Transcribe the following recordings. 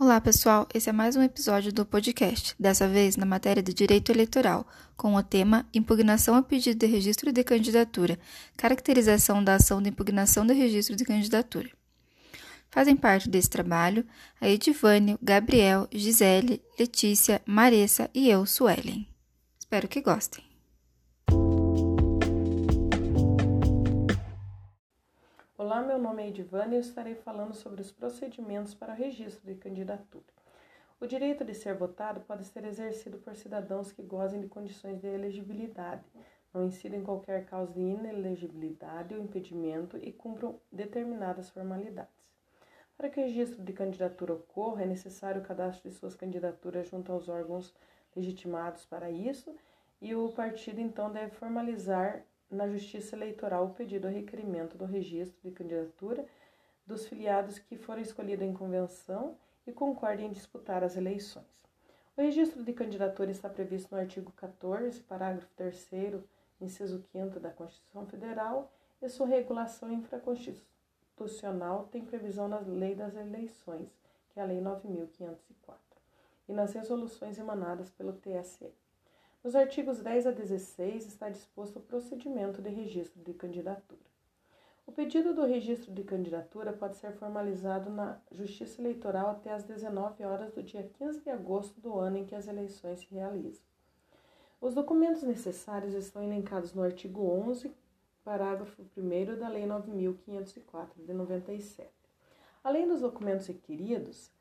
Olá, pessoal. Esse é mais um episódio do podcast, dessa vez na matéria de Direito Eleitoral, com o tema Impugnação a pedido de registro de candidatura, caracterização da ação de impugnação de registro de candidatura. Fazem parte desse trabalho a Edivânio, Gabriel, Gisele, Letícia, Maressa e eu, Suelen. Espero que gostem. Olá, meu nome é Edivane e eu estarei falando sobre os procedimentos para o registro de candidatura. O direito de ser votado pode ser exercido por cidadãos que gozem de condições de elegibilidade, não incidam em qualquer causa de inelegibilidade ou impedimento e cumpram determinadas formalidades. Para que o registro de candidatura ocorra, é necessário o cadastro de suas candidaturas junto aos órgãos legitimados para isso e o partido então deve formalizar na Justiça Eleitoral o pedido ou requerimento do registro de candidatura dos filiados que foram escolhidos em convenção e concordem em disputar as eleições. O registro de candidatura está previsto no artigo 14, parágrafo 3, inciso 5 da Constituição Federal, e sua regulação infraconstitucional tem previsão na Lei das Eleições, que é a Lei 9504, e nas resoluções emanadas pelo TSE. Nos artigos 10 a 16 está disposto o procedimento de registro de candidatura. O pedido do registro de candidatura pode ser formalizado na Justiça Eleitoral até às 19 horas do dia 15 de agosto do ano em que as eleições se realizam. Os documentos necessários estão elencados no artigo 11, parágrafo 1 da Lei 9504 de 97. Além dos documentos requeridos,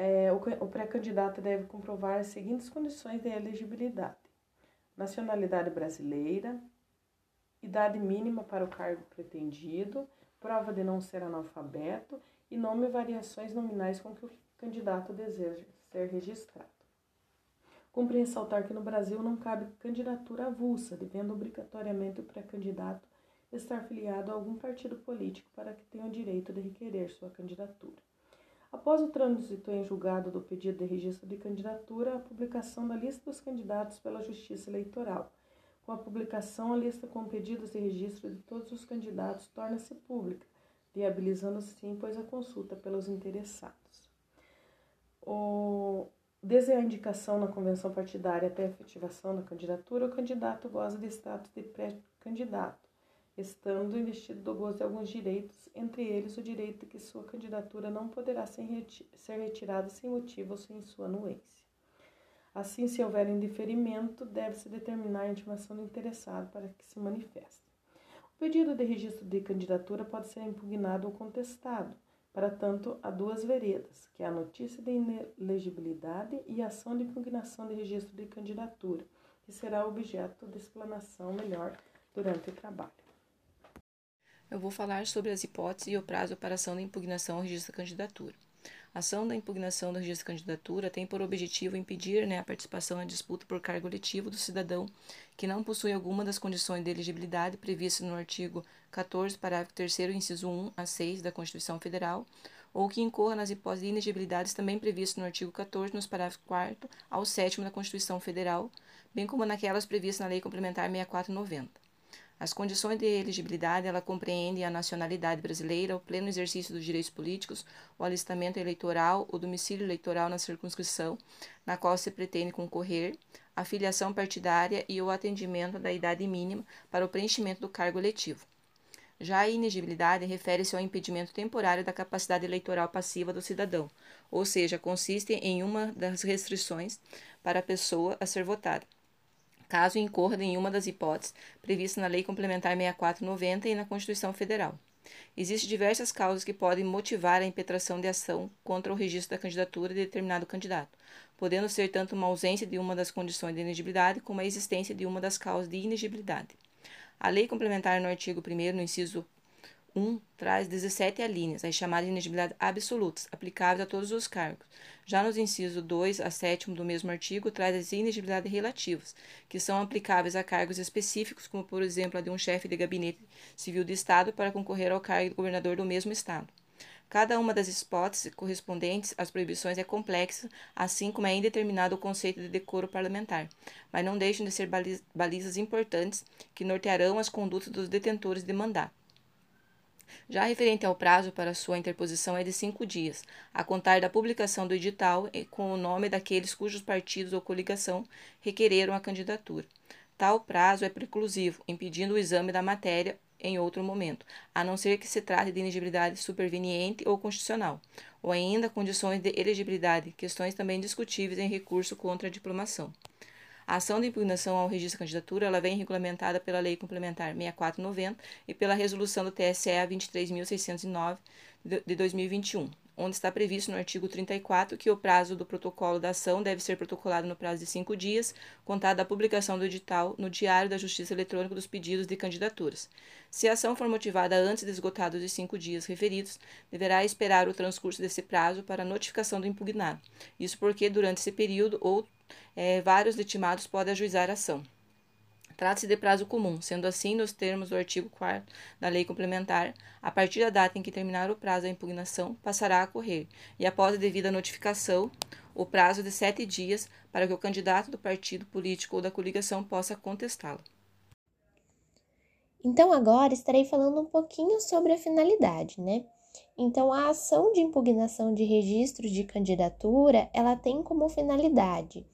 é, o, o pré-candidato deve comprovar as seguintes condições de elegibilidade: nacionalidade brasileira, idade mínima para o cargo pretendido, prova de não ser analfabeto e nome e variações nominais com que o candidato deseja ser registrado. Cumpre ressaltar que no Brasil não cabe candidatura avulsa, devendo obrigatoriamente o pré-candidato estar filiado a algum partido político para que tenha o direito de requerer sua candidatura. Após o trânsito em julgado do pedido de registro de candidatura, a publicação da lista dos candidatos pela Justiça Eleitoral. Com a publicação, a lista com pedidos de registro de todos os candidatos torna-se pública, viabilizando sim, pois a consulta pelos interessados. O... Desde a indicação na convenção partidária até a efetivação da candidatura, o candidato goza de status de pré-candidato estando investido do gozo de alguns direitos, entre eles o direito de que sua candidatura não poderá ser retirada sem motivo ou sem sua anuência. Assim, se houver indeferimento, deve-se determinar a intimação do interessado para que se manifeste. O pedido de registro de candidatura pode ser impugnado ou contestado, para tanto, há duas veredas, que é a notícia de inelegibilidade e a ação de impugnação de registro de candidatura, que será objeto de explanação melhor durante o trabalho eu vou falar sobre as hipóteses e o prazo para ação da impugnação ao registro da candidatura. A ação da impugnação do registro da candidatura tem por objetivo impedir né, a participação na disputa por cargo eletivo do cidadão que não possui alguma das condições de elegibilidade previstas no artigo 14, parágrafo 3 inciso 1 a 6 da Constituição Federal, ou que incorra nas hipóteses de inegibilidades também previstas no artigo 14, nos parágrafos 4 ao 7 da Constituição Federal, bem como naquelas previstas na Lei Complementar 6490. As condições de elegibilidade ela compreendem a nacionalidade brasileira, o pleno exercício dos direitos políticos, o alistamento eleitoral, o domicílio eleitoral na circunscrição na qual se pretende concorrer, a filiação partidária e o atendimento da idade mínima para o preenchimento do cargo eletivo. Já a inegibilidade refere-se ao impedimento temporário da capacidade eleitoral passiva do cidadão, ou seja, consiste em uma das restrições para a pessoa a ser votada caso incorra em uma das hipóteses previstas na Lei Complementar 6490 e na Constituição Federal. Existem diversas causas que podem motivar a impetração de ação contra o registro da candidatura de determinado candidato, podendo ser tanto uma ausência de uma das condições de inegibilidade como a existência de uma das causas de inegibilidade. A lei complementar no artigo 1 no inciso 1 traz 17 alíneas, as chamadas de absolutas, aplicáveis a todos os cargos. Já nos incisos 2 a 7 do mesmo artigo, traz as inegibilidades relativas, que são aplicáveis a cargos específicos, como por exemplo a de um chefe de gabinete civil de Estado para concorrer ao cargo de governador do mesmo Estado. Cada uma das hipóteses correspondentes às proibições é complexa, assim como é indeterminado o conceito de decoro parlamentar, mas não deixam de ser balizas importantes que nortearão as condutas dos detentores de mandato. Já referente ao prazo para sua interposição é de cinco dias, a contar da publicação do edital com o nome daqueles cujos partidos ou coligação requereram a candidatura. Tal prazo é preclusivo, impedindo o exame da matéria em outro momento, a não ser que se trate de elegibilidade superveniente ou constitucional, ou ainda condições de elegibilidade, questões também discutíveis em recurso contra a diplomação. A ação de impugnação ao registro de candidatura ela vem regulamentada pela Lei Complementar 6490 e pela Resolução do TSE 23.609 de 2021, onde está previsto no artigo 34 que o prazo do protocolo da ação deve ser protocolado no prazo de cinco dias, contado da publicação do edital no Diário da Justiça Eletrônica dos pedidos de candidaturas. Se a ação for motivada antes de esgotados os cinco dias referidos, deverá esperar o transcurso desse prazo para notificação do impugnado. Isso porque, durante esse período, ou é, vários legitimados podem ajuizar a ação. Trata-se de prazo comum, sendo assim, nos termos do artigo 4 da Lei Complementar, a partir da data em que terminar o prazo da impugnação, passará a correr, e após a devida notificação, o prazo de sete dias para que o candidato do partido político ou da coligação possa contestá-lo. Então, agora estarei falando um pouquinho sobre a finalidade, né? Então, a ação de impugnação de registro de candidatura, ela tem como finalidade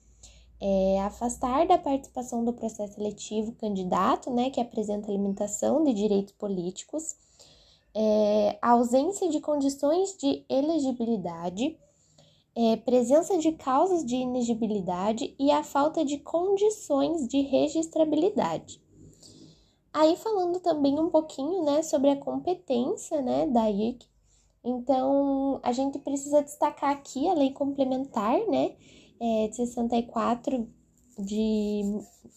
é, afastar da participação do processo eletivo candidato, né, que apresenta limitação de direitos políticos, é, ausência de condições de elegibilidade, é, presença de causas de inegibilidade e a falta de condições de registrabilidade. Aí falando também um pouquinho, né, sobre a competência, né, da IRC. Então, a gente precisa destacar aqui a lei complementar, né, é, de 64 de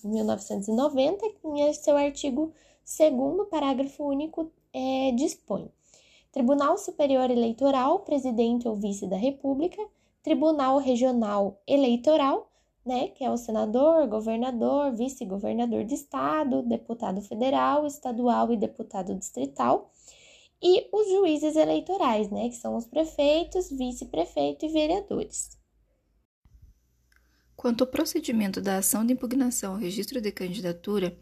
1990, em seu artigo 2 parágrafo único, é, dispõe Tribunal Superior Eleitoral, presidente ou vice da República, Tribunal Regional Eleitoral, né, que é o senador, governador, vice-governador de estado, deputado federal, estadual e deputado distrital, e os juízes eleitorais, né, que são os prefeitos, vice-prefeito e vereadores. Quanto ao procedimento da ação de impugnação ao registro de candidatura,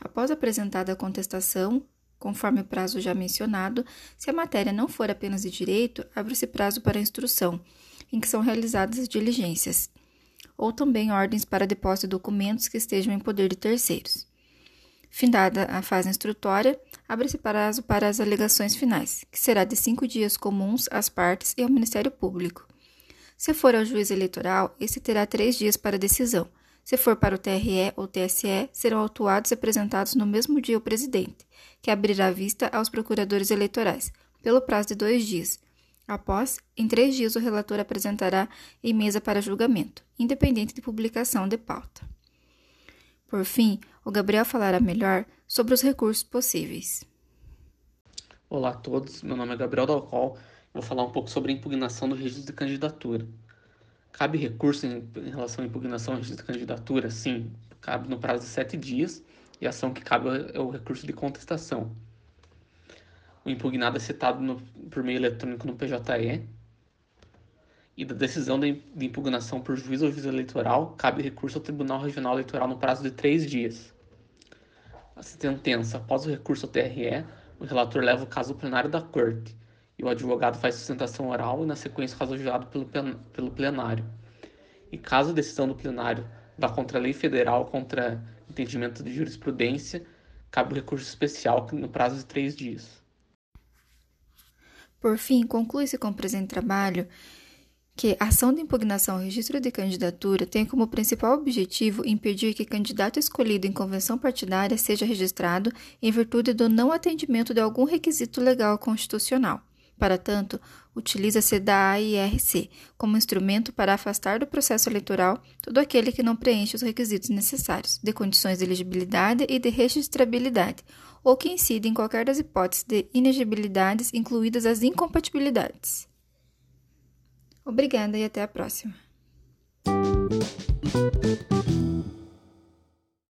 após apresentada a contestação, conforme o prazo já mencionado, se a matéria não for apenas de direito, abre-se prazo para instrução, em que são realizadas as diligências, ou também ordens para depósito de documentos que estejam em poder de terceiros. Findada a fase instrutória, abre-se prazo para as alegações finais, que será de cinco dias comuns às partes e ao Ministério Público. Se for ao juiz eleitoral, esse terá três dias para decisão. Se for para o TRE ou TSE, serão autuados e apresentados no mesmo dia ao presidente, que abrirá vista aos procuradores eleitorais, pelo prazo de dois dias. Após, em três dias, o relator apresentará em mesa para julgamento, independente de publicação de pauta. Por fim, o Gabriel falará melhor sobre os recursos possíveis. Olá a todos, meu nome é Gabriel Dalcol Vou falar um pouco sobre a impugnação do registro de candidatura. Cabe recurso em, em relação à impugnação do registro de candidatura? Sim, cabe no prazo de sete dias e a ação que cabe é o recurso de contestação. O impugnado é citado no, por meio eletrônico no PJE e da decisão de, de impugnação por juiz ou juiz eleitoral cabe recurso ao Tribunal Regional Eleitoral no prazo de três dias. A sentença, após o recurso ao TRE, o relator leva o caso ao plenário da Corte e o advogado faz sustentação oral e, na sequência, caso julgado pelo, plenário. E caso a decisão do plenário vá contra a lei federal, contra entendimento de jurisprudência, cabe o recurso especial no prazo de três dias. Por fim, conclui-se com o presente trabalho que a ação de impugnação ao registro de candidatura tem como principal objetivo impedir que candidato escolhido em convenção partidária seja registrado em virtude do não atendimento de algum requisito legal constitucional. Para tanto, utiliza-se da AIRC como instrumento para afastar do processo eleitoral todo aquele que não preenche os requisitos necessários de condições de elegibilidade e de registrabilidade, ou que incide em qualquer das hipóteses de inegibilidades, incluídas as incompatibilidades. Obrigada e até a próxima.